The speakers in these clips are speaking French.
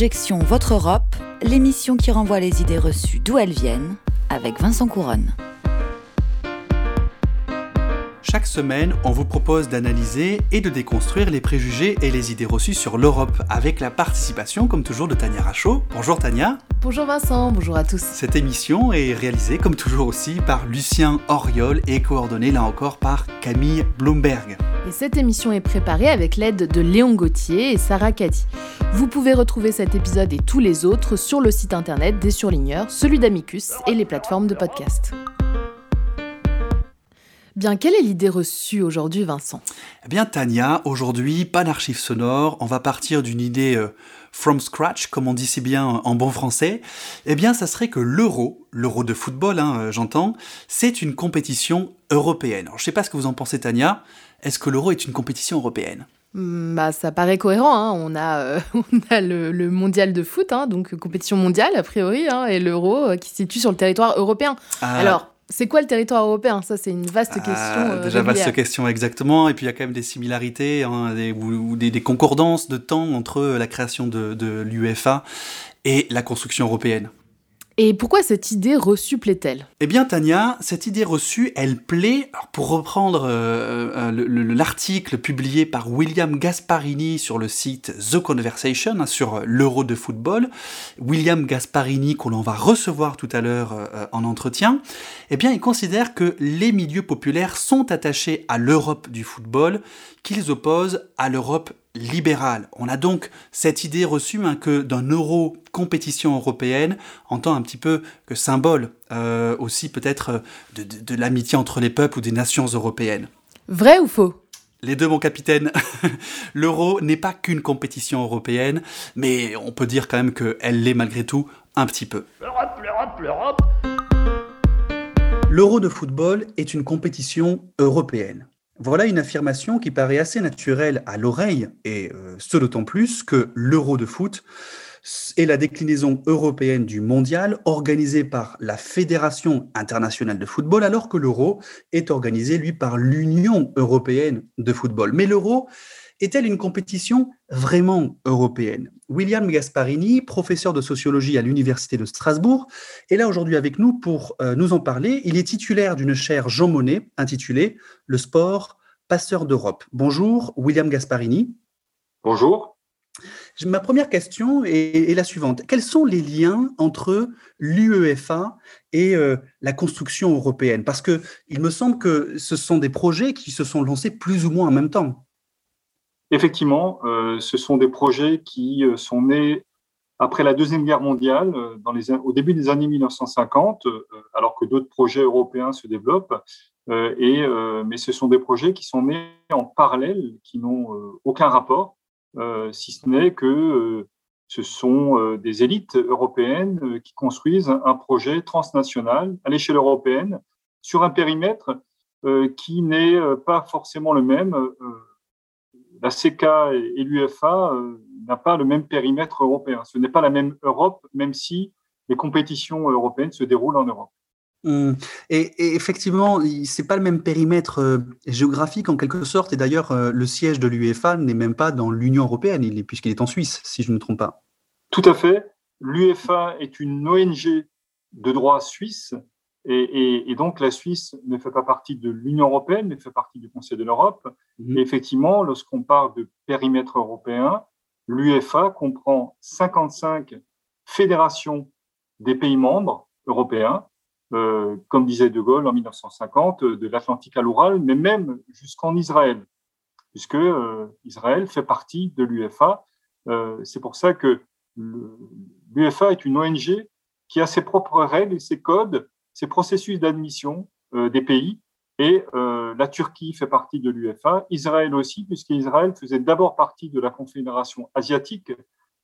Objection Votre Europe, l'émission qui renvoie les idées reçues d'où elles viennent, avec Vincent Couronne. Chaque semaine, on vous propose d'analyser et de déconstruire les préjugés et les idées reçues sur l'Europe, avec la participation, comme toujours, de Tania Rachaud. Bonjour Tania. Bonjour Vincent, bonjour à tous. Cette émission est réalisée, comme toujours aussi, par Lucien Oriol et coordonnée là encore par Camille Bloomberg. Et cette émission est préparée avec l'aide de Léon Gauthier et Sarah Caddy. Vous pouvez retrouver cet épisode et tous les autres sur le site internet des surligneurs, celui d'Amicus et les plateformes de podcast. Bien, quelle est l'idée reçue aujourd'hui, Vincent? Eh bien, Tania, aujourd'hui, pas d'archives sonores. On va partir d'une idée euh, from scratch, comme on dit si bien en bon français. Eh bien, ça serait que l'euro, l'euro de football, hein, euh, j'entends, c'est une compétition européenne. Alors, je sais pas ce que vous en pensez, Tania. Est-ce que l'euro est une compétition européenne? Hmm, bah, ça paraît cohérent. Hein. On a, euh, on a le, mondial de foot, hein, donc compétition mondiale a priori, hein, et l'euro euh, qui se situe sur le territoire européen. Ah. Alors, c'est quoi le territoire européen? Ça, c'est une vaste Ah, question. euh, Déjà, vaste question, exactement. Et puis, il y a quand même des similarités hein, des- ou, ou des, des concordances de temps entre la création de, de l'UEFA et la construction européenne. Et pourquoi cette idée reçue plaît-elle? Eh bien, Tania, cette idée reçue, elle plaît, pour reprendre euh, euh, le- le- l'article publié par William Gasparini sur le site The Conversation, hein, sur l'euro de football, William Gasparini, qu'on va recevoir tout à l'heure euh, en entretien, eh bien, il considère que les milieux populaires sont attachés à l'Europe du football, qu'ils opposent à l'Europe libérale. On a donc cette idée reçue hein, que d'un euro compétition européenne en tant un petit peu que symbole euh, aussi peut-être euh, de, de- de l'amitié entre les peuples ou des nations européennes. Vrai ou faux? Les deux, mon capitaine. L'euro n'est pas qu'une compétition européenne, mais on peut dire quand même qu'elle l'est malgré tout un petit peu. L'Europe, l'Europe, l'Europe. L'Euro de football est une compétition européenne. Voilà une affirmation qui paraît assez naturelle à l'oreille, et euh, ce d'autant plus que l'Euro de foot est la déclinaison européenne du mondial organisée par la Fédération internationale de football, alors que l'Euro est organisé, lui, par l'Union européenne de football. Mais l'Euro est-elle une compétition vraiment européenne? William Gasparini, professeur de sociologie à l'Université de Strasbourg, est là aujourd'hui avec nous pour euh, nous en parler. Il est titulaire d'une chaire Jean Monnet intitulée Le sport passeur d'Europe. Bonjour, William Gasparini. Bonjour. Ma première question est, est la suivante. Quels sont les liens entre l'UEFA et euh, la construction européenne? Parce que il me semble que ce sont des projets qui se sont lancés plus ou moins en même temps. Effectivement, euh, ce sont des projets qui euh, sont nés après la Deuxième Guerre mondiale, euh, au début des années 1950, euh, alors que d'autres projets européens se développent. Mais ce sont des projets qui sont nés en parallèle, qui n'ont aucun rapport, si ce n'est que ce sont des élites européennes qui construisent un, projet transnational à l'échelle européenne sur un périmètre qui n'est pas forcément le même. La CK et, l'UFA euh, n'a pas le même périmètre européen. Ce n'est pas la même Europe, même si les compétitions européennes se déroulent en Europe. Hum, Et, et effectivement, c'est pas le même périmètre euh, géographique en quelque sorte. Et d'ailleurs, euh, le siège de l'UEFA n'est même pas dans l'Union européenne, puisqu'il est en Suisse, si je ne me trompe pas. Tout à fait. L'UFA est une ONG de droit suisse et, et- et donc la Suisse ne fait pas partie de l'Union européenne, mais fait partie du Conseil de l'Europe. Mhm. Et effectivement, lorsqu'on parle de périmètre européen, l'UEFA comprend 55 fédérations des pays membres européens, euh, comme disait De Gaulle en 1950, euh, de l'Atlantique à l'Oural, mais même jusqu'en Israël, puisque euh, Israël fait partie de l'UEFA. Euh, C'est pour ça que l'UEFA est une ONG qui a ses propres règles et ses codes, ses processus d'admission euh, des pays. Et euh, la Turquie fait partie de l'UEFA, Israël aussi, puisqu'Israël faisait d'abord partie de la Confédération asiatique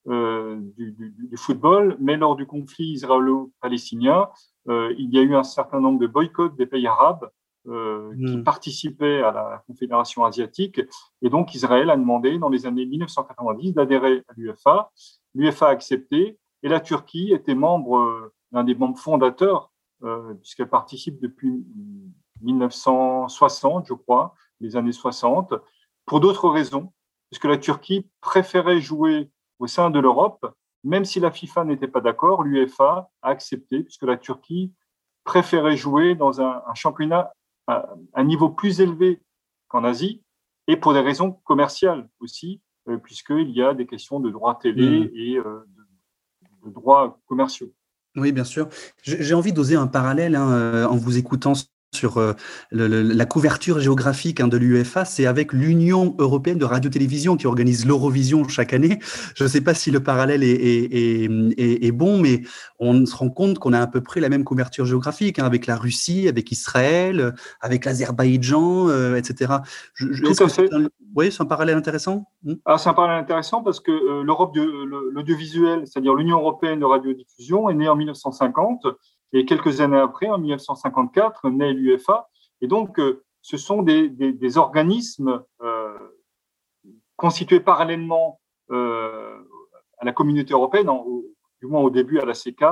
euh, du, du- du football, mais lors du conflit israélo-palestinien, il y a eu un certain nombre de boycotts des pays arabes euh, qui Mm. participaient à la Confédération asiatique. Et donc, Israël a demandé, dans les années 1990, d'adhérer à l'UEFA. L'UEFA a accepté, et la Turquie était membre, l'un des membres fondateurs, puisqu'elle participe depuis 1960, je crois, les années 60, pour d'autres raisons. puisque la Turquie préférait jouer au sein de l'Europe, même si la FIFA n'était pas d'accord, l'UEFA a accepté, puisque la Turquie préférait jouer dans un, championnat à un niveau plus élevé qu'en Asie, et pour des raisons commerciales aussi, euh, puisqu'il y a des questions de droits télé mmh. et euh, de, droits commerciaux. Oui, bien sûr. J'ai envie d'oser un parallèle hein, euh, en vous écoutant sur euh, la couverture géographique hein, de l'UEFA, c'est avec l'Union européenne de radio-télévision qui organise l'Eurovision chaque année. Je ne sais pas si le parallèle est, bon, mais on se rend compte qu'on a à peu près la même couverture géographique hein, avec la Russie, avec Israël, avec l'Azerbaïdjan, euh, etc. Tout à fait. Oui, c'est un parallèle intéressant? Hmm? Ah, c'est un parallèle intéressant parce que euh, l'Europe, l'audiovisuel, c'est-à-dire l'Union européenne de radiodiffusion, est née en 1950 et quelques années après, en 1954, naît l'UEFA. Et donc, euh, ce sont des, des, organismes euh, constitués parallèlement euh, à la communauté européenne, du moins au début à la CK,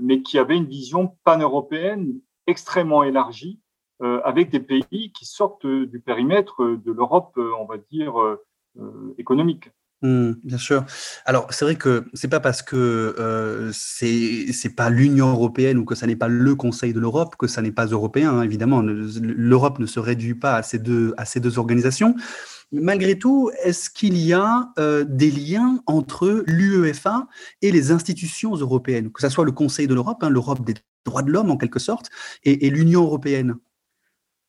mais qui avaient une vision pan-européenne extrêmement élargie, avec des pays qui sortent du périmètre de l'Europe, on va dire, économique. Mmh, bien sûr. Alors, c'est vrai que c'est pas parce que euh, c'est c'est pas l'Union européenne ou que ça n'est pas le Conseil de l'Europe que ça n'est pas européen. Hein, évidemment, l'Europe ne se réduit pas à ces deux à ces deux organisations. Malgré tout, est-ce qu'il y a euh, des liens entre l'UEFA et les institutions européennes, que ce soit le Conseil de l'Europe, hein, l'Europe des droits de l'homme en quelque sorte, et, l'Union européenne?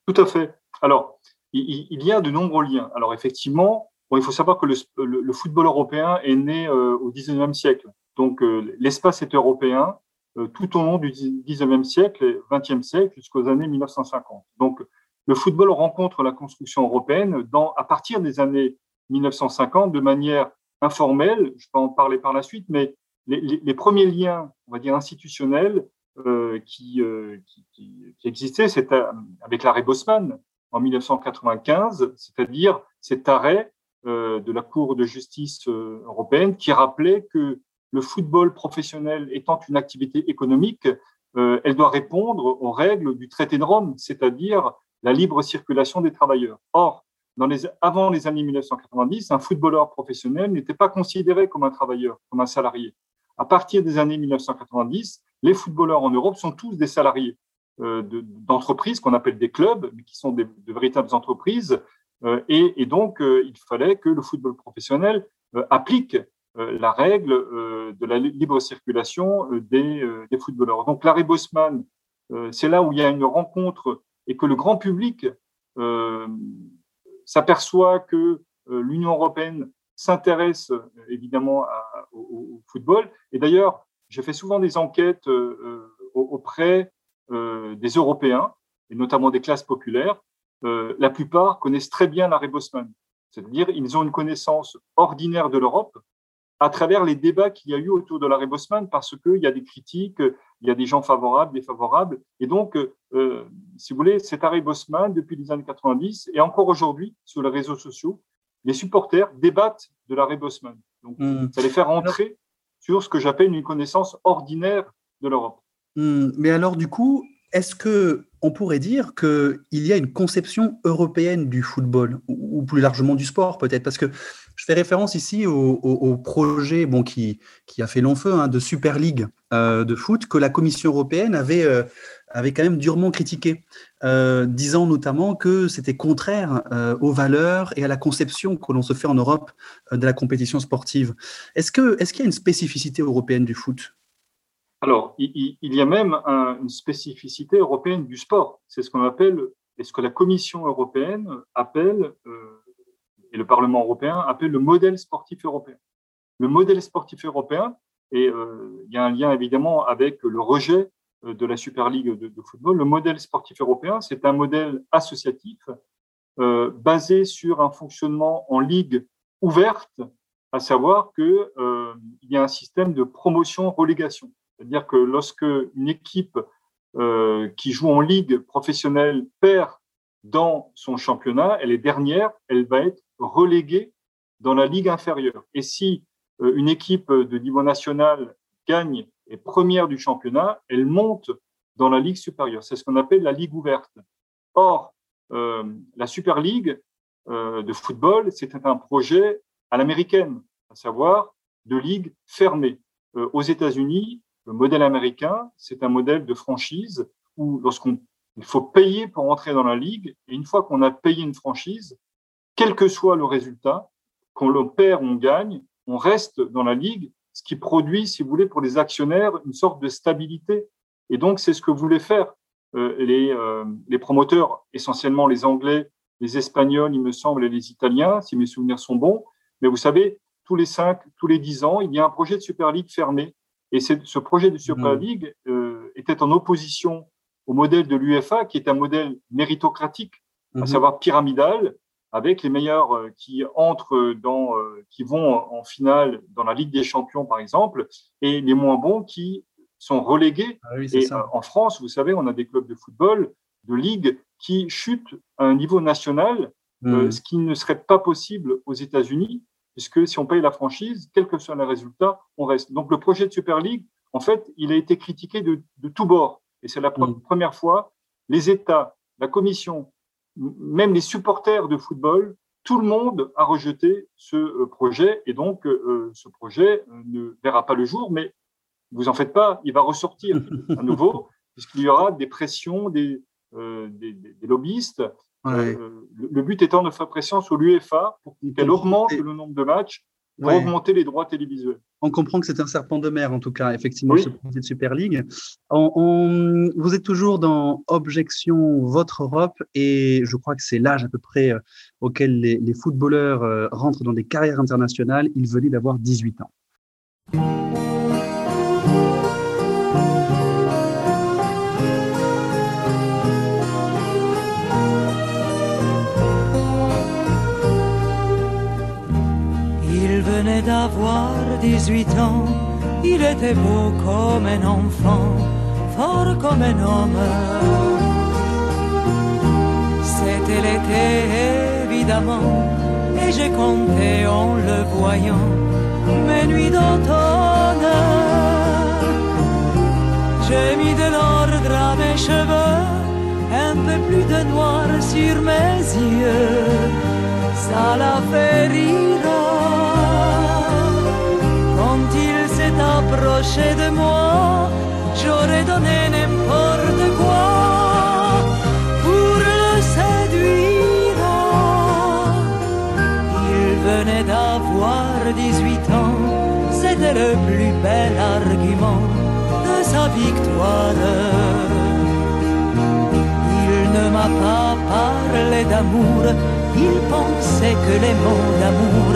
Tout à fait. Alors, il, il, y a de nombreux liens. Alors, effectivement, il faut savoir que le, football européen est né euh, au 19e siècle. Donc, euh, l'espace est européen euh, tout au long du 19e siècle et 20e siècle jusqu'aux années 1950. Donc, le football rencontre la construction européenne à partir des années 1950 de manière informelle. Je peux en parler par la suite, mais les, premiers liens, on va dire institutionnels, qui, qui, existaient, c'était avec l'arrêt Bosman en 1995, c'est-à-dire cet arrêt de la Cour de justice euh, européenne qui rappelait que le football professionnel étant une activité économique, euh, elle doit répondre aux règles du traité de Rome, c'est-à-dire la libre circulation des travailleurs. Or, avant les années 1990, un footballeur professionnel n'était pas considéré comme un travailleur, comme un salarié. À partir des années 1990, les footballeurs en Europe sont tous des salariés d'entreprises qu'on appelle des clubs, mais qui sont de véritables entreprises euh, et, donc, euh, il fallait que le football professionnel euh, applique la règle de la libre circulation des, footballeurs. Donc, l'arrêt Bosman, c'est là où il y a une rencontre et que le grand public s'aperçoit que l'Union européenne s'intéresse évidemment au, football. Et d'ailleurs, j'ai fait souvent des enquêtes auprès des Européens, et notamment des classes populaires, euh, la plupart connaissent très bien l'arrêt Bosman. C'est-à-dire, ils ont une connaissance ordinaire de l'Europe à travers les débats qu'il y a eu autour de l'arrêt Bosman, parce qu'il y a des critiques, il y a des gens favorables, défavorables. Et donc, euh, si vous voulez, cet arrêt Bosman, depuis les années 90, et encore aujourd'hui, sur les réseaux sociaux, les supporters débattent de l'arrêt Bosman. Donc, mmh. ça les fait rentrer sur ce que j'appelle une connaissance ordinaire de l'Europe. Mmh. Mais alors, du coup, est-ce que on pourrait dire qu'il y a une conception européenne du football, ou, plus largement du sport peut-être, parce que je fais référence ici au, projet bon, qui, a fait long feu hein, de Super League euh, de foot que la Commission européenne avait, euh, quand même durement critiqué, euh, disant notamment que c'était contraire aux valeurs et à la conception que l'on se fait en Europe de la compétition sportive. Est-ce qu'il y a une spécificité européenne du foot? Alors, il, y a même une spécificité européenne du sport. C'est ce qu'on appelle, et ce que la Commission européenne appelle, euh, et le Parlement européen appelle le modèle sportif européen. Le modèle sportif européen, et euh, il y a un lien évidemment avec le rejet euh, de la Super League de, football. Le modèle sportif européen, c'est un modèle associatif basé sur un fonctionnement en ligue ouverte, à savoir qu'il y a un système de promotion-relégation. C'est-à-dire que lorsque une équipe euh, qui joue en ligue professionnelle perd dans son championnat, elle est dernière, elle va être reléguée dans la ligue inférieure. Et si euh, une équipe de niveau national gagne et première du championnat, elle monte dans la ligue supérieure. C'est ce qu'on appelle la ligue ouverte. Or, euh, la Super League de football, c'était un projet à l'américaine, à savoir de ligue fermée. Aux États-Unis, le modèle américain, c'est un modèle de franchise où lorsqu'on il faut payer pour entrer dans la ligue, et une fois qu'on a payé une franchise, quel que soit le résultat, qu'on le perd on gagne, on reste dans la ligue, ce qui produit, si vous voulez, pour les actionnaires, une sorte de stabilité. Et donc, c'est ce que voulaient faire euh, les, euh, les promoteurs, essentiellement les Anglais, les Espagnols, il me semble, et les Italiens, si mes souvenirs sont bons. Mais vous savez, tous les cinq, tous les dix ans, il y a un projet de Super League fermé. Et ce projet de Super. League euh, était en opposition au modèle de l'UFA, qui est un modèle méritocratique, à mmh. savoir pyramidal, avec les meilleurs euh, qui entrent dans, euh, qui vont en finale dans la Ligue des Champions, par exemple, et les moins bons qui sont relégués. Ah et en France, vous savez, on a des clubs de football, de ligue, qui chutent à un niveau national, mmh. ce qui ne serait pas possible aux États-Unis, puisque si on paye la franchise, quel que soit le résultat, on reste. Donc le projet de Super League, en fait, il a été critiqué de, de tous bords. Et c'est la mm. première fois, les États, la Commission, même les supporters de football, tout le monde a rejeté ce euh, projet. Et donc, euh, ce projet ne verra pas le jour, mais vous en faites pas, il va ressortir à nouveau, puisqu'il y aura des pressions des, euh, des, des lobbyistes euh, le but étant de faire pression sur l'UEFA pour qu'elle augmente le nombre de matchs pour augmenter les droits télévisuels. On comprend que c'est un serpent de mer, en tout cas, effectivement, ce projet de Super League. vous êtes toujours dans Objection Votre Europe, et je crois que c'est l'âge à peu près euh, auquel les, les footballeurs euh, rentrent dans des carrières internationales. Ils venaient d'avoir 18 ans. 18 ans, il était beau comme un enfant, fort comme un homme. C'était l'été évidemment, et j'ai compté en le voyant mes nuits d'automne. J'ai mis de l'ordre à mes cheveux, un peu plus de noir sur mes yeux, ça l'a fait rire approché de moi, j'aurais donné n'importe quoi pour le séduire. Il venait d'avoir 18 ans, c'était le plus bel argument de sa victoire. Il ne m'a pas parlé d'amour, il pensait que les mots d'amour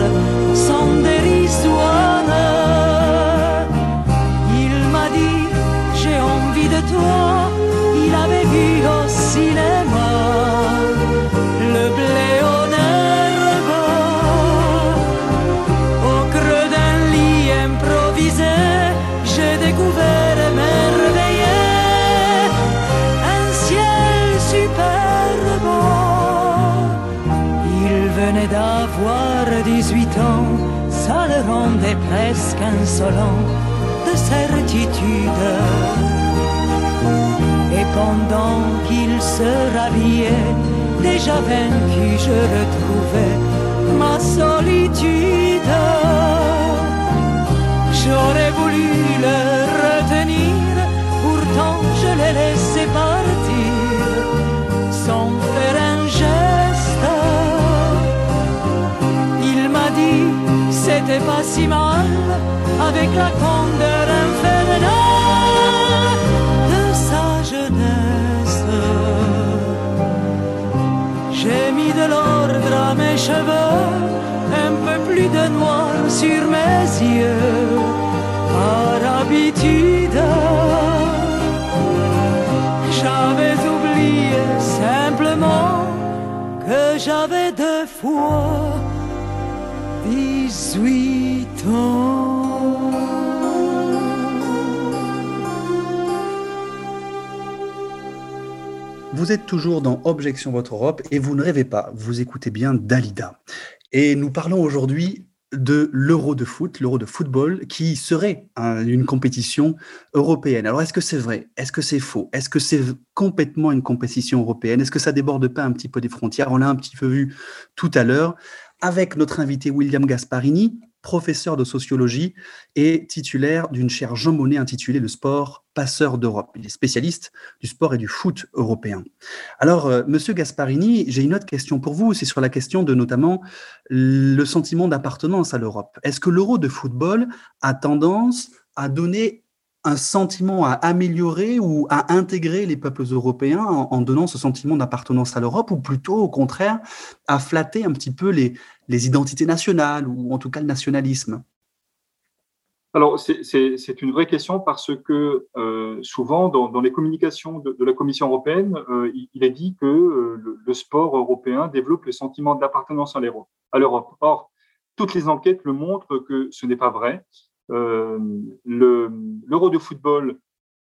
presque insolent de certitude pendant qu'il se rhabillait, déjà vaincu, je retrouvais ma solitude. J'aurais voulu le retenir, pourtant je l'ai laissé pas si mal avec la candeur infernale J'ai mis de l'ordre à mes cheveux, un peu plus de noir sur mes yeux, par habitude. J'avais oublié simplement que j'avais deux fois 18 ans. Vous êtes toujours dans Objection Votre Europe et vous ne rêvez pas, vous écoutez bien Dalida. Et nous parlons aujourd'hui de l'Euro de foot, l'Euro de football, qui serait une compétition européenne. Alors, est-ce que c'est vrai? Est-ce que c'est faux? Est-ce que c'est complètement une compétition européenne? Est-ce que ça déborde pas un petit peu des frontières? On l'a un petit peu vu tout à l'heure avec notre invité William Gasparini, professeur de sociologie et titulaire d'une chaire Jean Monnet intitulée Le sport passeur d'Europe. Il est spécialiste du sport et du foot européen. Alors, euh, Monsieur Gasparini, j'ai une autre question pour vous. C'est sur la question de notamment le sentiment d'appartenance à l'Europe. Est-ce que l'euro de football a tendance à donner un sentiment à améliorer ou à intégrer les peuples européens en, donnant ce sentiment d'appartenance à l'Europe ou plutôt au contraire à flatter un petit peu les, les identités nationales ou en tout cas le nationalisme alors, c'est une vraie question parce que euh, souvent, dans, les communications de, la Commission européenne, euh, il, est dit que euh, le, sport européen développe le sentiment d'appartenance à l'Europe. Or, toutes les enquêtes le montrent que ce n'est pas vrai. L'euro de football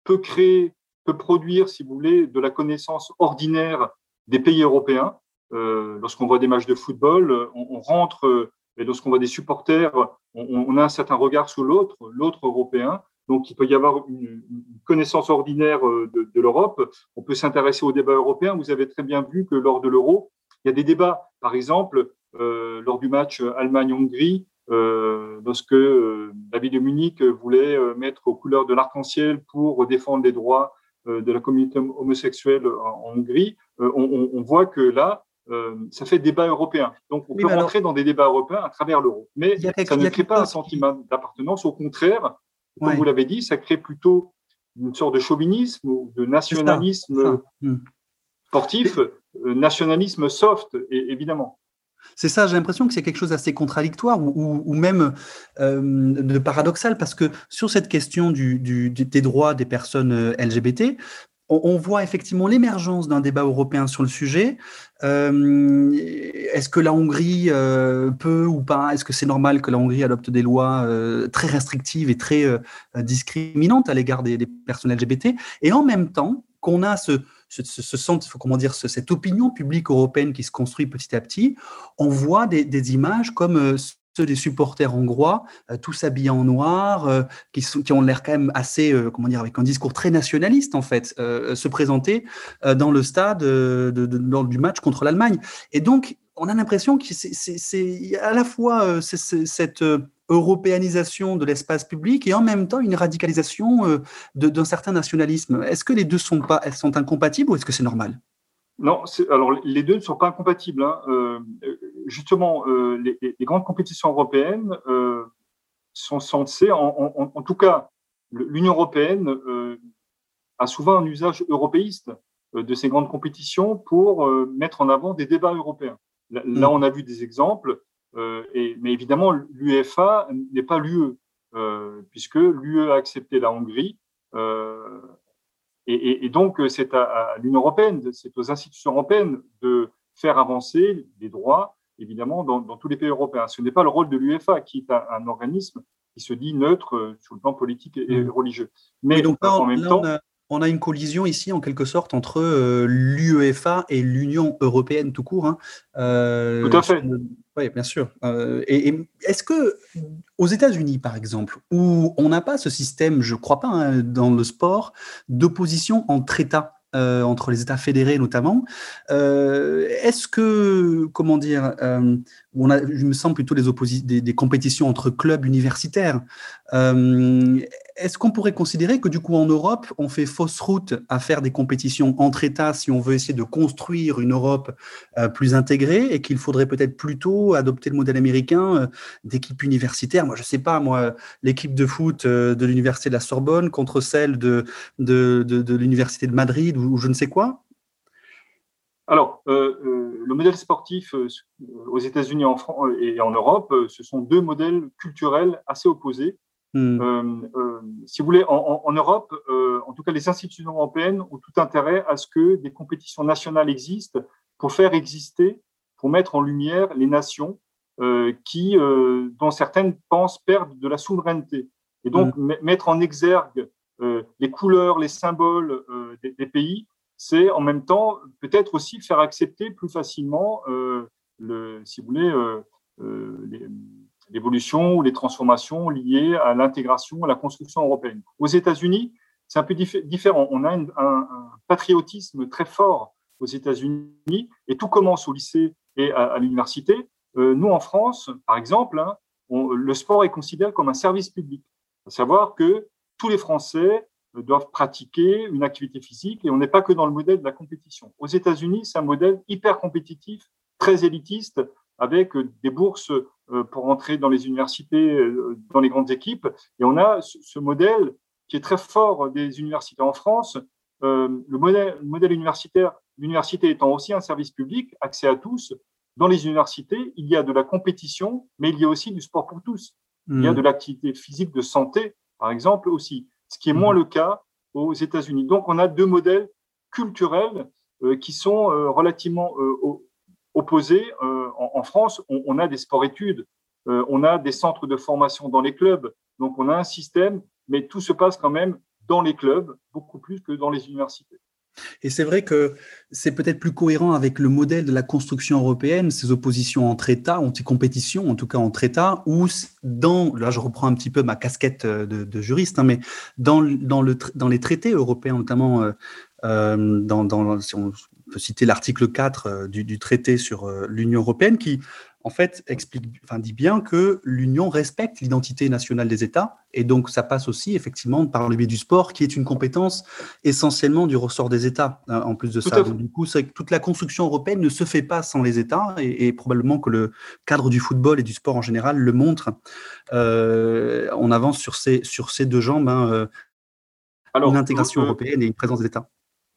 peut créer, peut produire, si vous voulez, de la connaissance ordinaire des pays européens. Euh, lorsqu'on voit des matchs de football, on, rentre, et lorsqu'on voit des supporters, on, a un certain regard sur l'autre, l'autre européen. Donc, il peut y avoir une, connaissance ordinaire euh, de, l'Europe. On peut s'intéresser au débat européen. Vous avez très bien vu que lors de l'euro, il y a des débats. Par exemple, euh, lors du match Allemagne-Hongrie, euh, lorsque euh, la ville de Munich voulait euh, mettre aux couleurs de l'arc-en-ciel pour défendre les droits de la communauté homosexuelle en, Hongrie, on, voit que là, ça fait débat européen. Donc, on peut rentrer dans des débats européens à travers l'euro. Mais ça ne crée pas un sentiment d'appartenance. Au contraire, comme vous l'avez dit, ça crée plutôt une sorte de chauvinisme ou de nationalisme hmm. sportif, nationalisme soft, évidemment. C'est ça, j'ai l'impression que c'est quelque chose d'assez contradictoire ou, même euh, de paradoxal, parce que sur cette question des droits des personnes euh, LGBT, on, voit effectivement l'émergence d'un débat européen sur le sujet. Euh, est-ce que la Hongrie peut ou pas Est-ce que c'est normal que la Hongrie adopte des lois très restrictives et très discriminantes à l'égard des, personnes LGBT Et en même temps, qu'on a ce, ce, comment dire, cette opinion publique européenne qui se construit petit à petit, on voit des, images comme euh, ceux des supporters hongrois, euh, tous habillés en noir, euh, qui, ont l'air quand même assez, comment dire, avec un discours très nationaliste en fait, se présenter dans le stade de, lors du match contre l'Allemagne. Et donc, on a l'impression que c'est à la fois cette européanisation de l'espace public et en même temps une radicalisation euh, d'un certain nationalisme. Est-ce que les deux sont incompatibles ou est-ce que c'est normal? Non, alors les deux ne sont pas incompatibles. Hein. Euh, justement, euh, les, grandes compétitions européennes sont censées, en, tout cas, l'Union européenne a souvent un usage européiste de ces grandes compétitions pour mettre en avant des débats européens. Là, mm. on a vu des exemples euh, et, mais évidemment, l'UEFA n'est pas l'UE, euh, puisque l'UE a accepté la Hongrie. Euh, et, et, donc, c'est à, l'Union européenne, c'est aux institutions européennes de faire avancer les droits, évidemment, dans, dans tous les pays européens. Ce n'est pas le rôle de l'UEFA, qui est un, organisme qui se dit neutre sur le plan politique et, mmh. religieux. Mais donc en même temps, on a une collision ici en quelque sorte entre euh, l'UEFA et l'Union européenne tout court. Hein. Euh, tout à fait. Oui, bien sûr. Euh, et, est-ce que aux États-Unis, par exemple, où on n'a pas ce système, je crois pas, hein, dans le sport, d'opposition entre États, entre les États fédérés notamment, est-ce que, comment dire, on a, il me semble plutôt des, des, des compétitions entre clubs universitaires. Est-ce qu'on pourrait considérer que du coup en Europe, on fait fausse route à faire des compétitions entre États si on veut essayer de construire une Europe euh, plus intégrée et qu'il faudrait peut-être plutôt adopter le modèle américain euh, d'équipe universitaire? Moi, je ne sais pas, moi, l'équipe de foot euh, de l'université de la Sorbonne contre celle de, de, l'université de Madrid ou, je ne sais quoi alors, le modèle sportif aux États-Unis et en Europe, ce sont deux modèles culturels assez opposés. Hmm. Euh, euh, si vous voulez, en, Europe, euh, en tout cas, les institutions européennes ont tout intérêt à ce que des compétitions nationales existent pour faire exister, pour mettre en lumière les nations qui, dont certaines pensent perdre de la souveraineté. Et donc, hmm. mettre en exergue les couleurs, les symboles des, pays, c'est en même temps peut-être aussi faire accepter plus facilement, le, si vous voulez, les, l'évolution ou les transformations liées à l'intégration, à la construction européenne. Aux États-Unis, c'est un peu différent. On a un, patriotisme très fort aux États-Unis et tout commence au lycée et à, l'université. Euh, nous, en France, par exemple, hein, le sport est considéré comme un service public. À savoir que tous les Français doivent pratiquer une activité physique et on n'est pas que dans le modèle de la compétition. Aux États-Unis, c'est un modèle hyper compétitif, très élitiste, avec des bourses euh, pour entrer dans les universités, euh, dans les grandes équipes. Et on a ce modèle qui est très fort des universités en France. Euh, le modèle, modèle universitaire, l'université étant aussi un service public, accès à tous, dans les universités, il y a de la compétition, mais il y a aussi du sport pour tous. Il y a hmm. de l'activité physique de santé, par exemple, aussi, ce qui est moins hmm. le cas aux États-Unis. Donc, on a deux modèles culturels qui sont relativement opposés. En, en, France, on, a des sports-études, on a des centres de formation dans les clubs, donc on a un système mais tout se passe quand même dans les clubs, beaucoup plus que dans les universités. Et c'est vrai que c'est peut-être plus cohérent avec le modèle de la construction européenne, ces oppositions entre États, anti-compétition, en tout cas entre États, ou dans, là je reprends un petit peu ma casquette de, juriste, hein, mais dans, dans, le, dans les traités européens, notamment euh, euh, dans, dans, peut citer l'article 4 euh, du, du, traité sur l'Union européenne, qui en fait, explique, enfin, dit bien que l'Union respecte l'identité nationale des États, et donc ça passe aussi effectivement par le biais du sport, qui est une compétence essentiellement du ressort des États. Hein, en plus de ça, du coup, toute la construction européenne ne se fait pas sans les États, et, probablement que le cadre du football et du sport en général le montre. Euh, on avance sur ces sur ces deux jambes, hein, euh, Alors, une intégration européenne et une présence des États.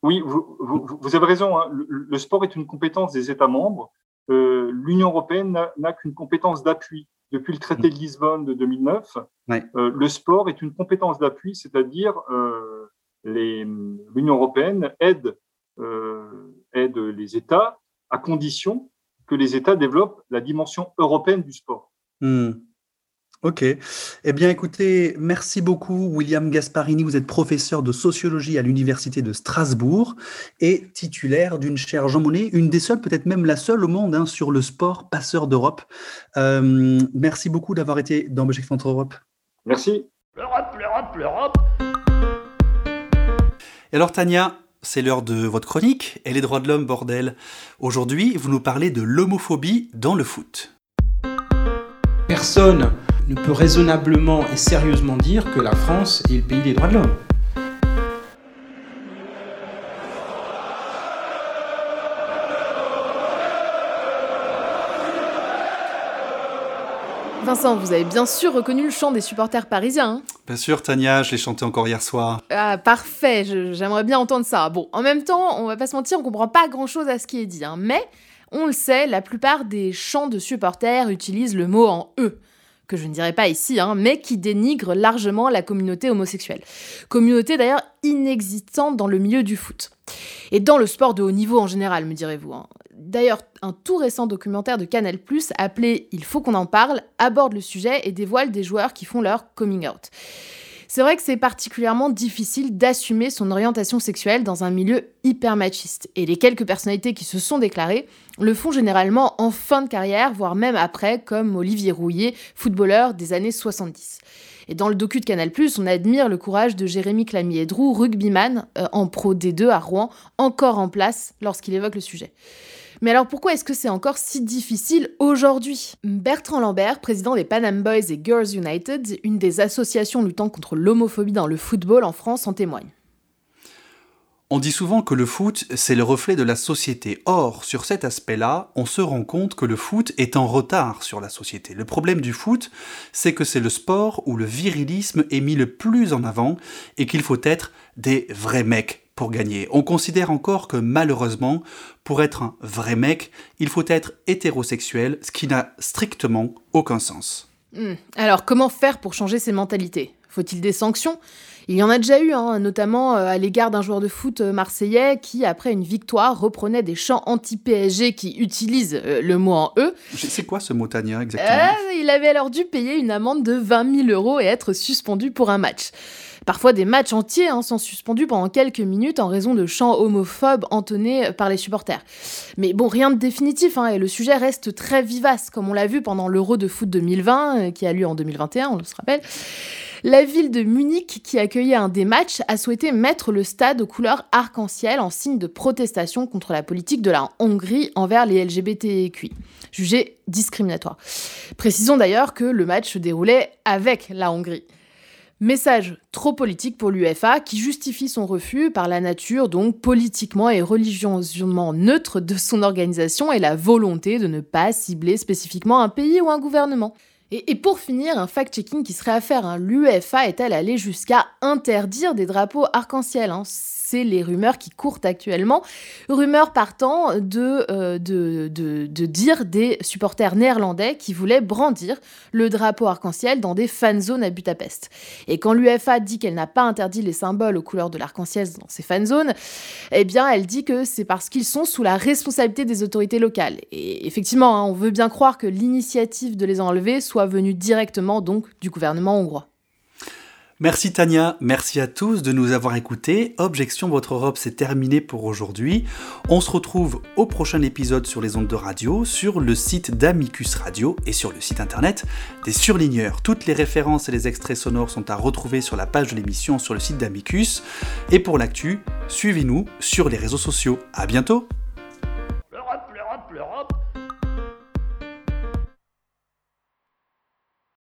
Oui, vous, avez raison. Hein. le sport est une compétence des États membres. Euh, l'Union européenne n'a qu'une compétence d'appui. Depuis le traité de Lisbonne de 2009, euh, le sport est une compétence d'appui, c'est-à-dire euh, l'Union européenne aide, aide les États à condition que les États développent la dimension européenne du sport. Hmm. Ok. Eh bien, écoutez, merci beaucoup, William Gasparini. Vous êtes professeur de sociologie à l'Université de Strasbourg et titulaire d'une chaire Jean Monnet, une des seules, peut-être même la seule au monde, hein, sur le sport passeur d'Europe. Euh, merci beaucoup d'avoir été dans Belgique Centre Europe. Merci. L'Europe, l'Europe, l'Europe. Et alors, Tania, c'est l'heure de votre chronique et les droits de l'homme, bordel. Aujourd'hui, vous nous parlez de l'homophobie dans le foot. Personne ne peut raisonnablement et sérieusement dire que la France est le pays des droits de l'homme. Vincent, vous avez bien sûr reconnu le chant des supporters parisiens. Hein bien sûr, Tania, je l'ai chanté encore hier soir. Ah, parfait, j'aimerais bien entendre ça. Bon, en même temps, on va pas se mentir, on comprend pas grand chose à ce qui est dit, hein. mais on le sait, la plupart des chants de supporters utilisent le mot en E que je ne dirai pas ici, hein, mais qui dénigre largement la communauté homosexuelle. Communauté d'ailleurs inexistante dans le milieu du foot. Et dans le sport de haut niveau en général, me direz-vous. Hein. D'ailleurs, un tout récent documentaire de Canal ⁇ appelé Il faut qu'on en parle aborde le sujet et dévoile des joueurs qui font leur coming out. C'est vrai que c'est particulièrement difficile d'assumer son orientation sexuelle dans un milieu hyper machiste. Et les quelques personnalités qui se sont déclarées le font généralement en fin de carrière, voire même après, comme Olivier Rouillet, footballeur des années 70. Et dans le docu de Canal+, on admire le courage de Jérémy Clamier-Drou, rugbyman euh, en Pro D2 à Rouen, encore en place lorsqu'il évoque le sujet. Mais alors pourquoi est-ce que c'est encore si difficile aujourd'hui? Bertrand Lambert, président des Panam Boys et Girls United, une des associations luttant contre l'homophobie dans le football en France, en témoigne. On dit souvent que le foot, c'est le reflet de la société. Or, sur cet aspect-là, on se rend compte que le foot est en retard sur la société. Le problème du foot, c'est que c'est le sport où le virilisme est mis le plus en avant et qu'il faut être des vrais mecs pour gagner. On considère encore que malheureusement, pour être un vrai mec, il faut être hétérosexuel, ce qui n'a strictement aucun sens. Hmm. Alors comment faire pour changer ces mentalités? Faut-il des sanctions? Il y en a déjà eu, hein, notamment euh, à l'égard d'un joueur de foot euh, marseillais qui, après une victoire, reprenait des chants anti-PSG qui utilisent euh, le mot en E. C'est quoi ce mot, Tania, exactement? Il avait alors dû payer une amende de 20 000 euros et être suspendu pour un match. Parfois, des matchs entiers hein, sont suspendus pendant quelques minutes en raison de chants homophobes entonnés par les supporters. Mais bon, rien de définitif, hein, et le sujet reste très vivace, comme on l'a vu pendant l'Euro de foot 2020, qui a lieu en 2021, on se rappelle. La ville de Munich, qui accueillait un des matchs, a souhaité mettre le stade aux couleurs arc-en-ciel en signe de protestation contre la politique de la Hongrie envers les LGBTQI, jugée discriminatoire. Précisons d'ailleurs que le match se déroulait avec la Hongrie. Message trop politique pour l'UFA qui justifie son refus par la nature donc politiquement et religieusement neutre de son organisation et la volonté de ne pas cibler spécifiquement un pays ou un gouvernement. Et, pour finir, un fact-checking qui serait à faire. Hein. L'UEFA est-elle allée jusqu'à interdire des drapeaux arc-en-ciel hein? C'est les rumeurs qui courent actuellement. Rumeurs partant de, euh, de, de, dire des supporters néerlandais qui voulaient brandir le drapeau arc-en-ciel dans des fan zones à Budapest. Et quand l'UEFA dit qu'elle n'a pas interdit les symboles aux couleurs de l'arc-en-ciel dans ces fan zones, eh bien elle dit que c'est parce qu'ils sont sous la responsabilité des autorités locales. Et effectivement, hein, on veut bien croire que l'initiative de les enlever soit venue directement donc du gouvernement hongrois. Merci Tania, merci à tous de nous avoir écoutés. Objection Votre Europe, c'est terminé pour aujourd'hui. On se retrouve au prochain épisode sur les ondes de radio, sur le site d'Amicus Radio et sur le site internet des surligneurs. Toutes les références et les extraits sonores sont à retrouver sur la page de l'émission sur le site d'Amicus. Et pour l'actu, suivez-nous sur les réseaux sociaux. À bientôt!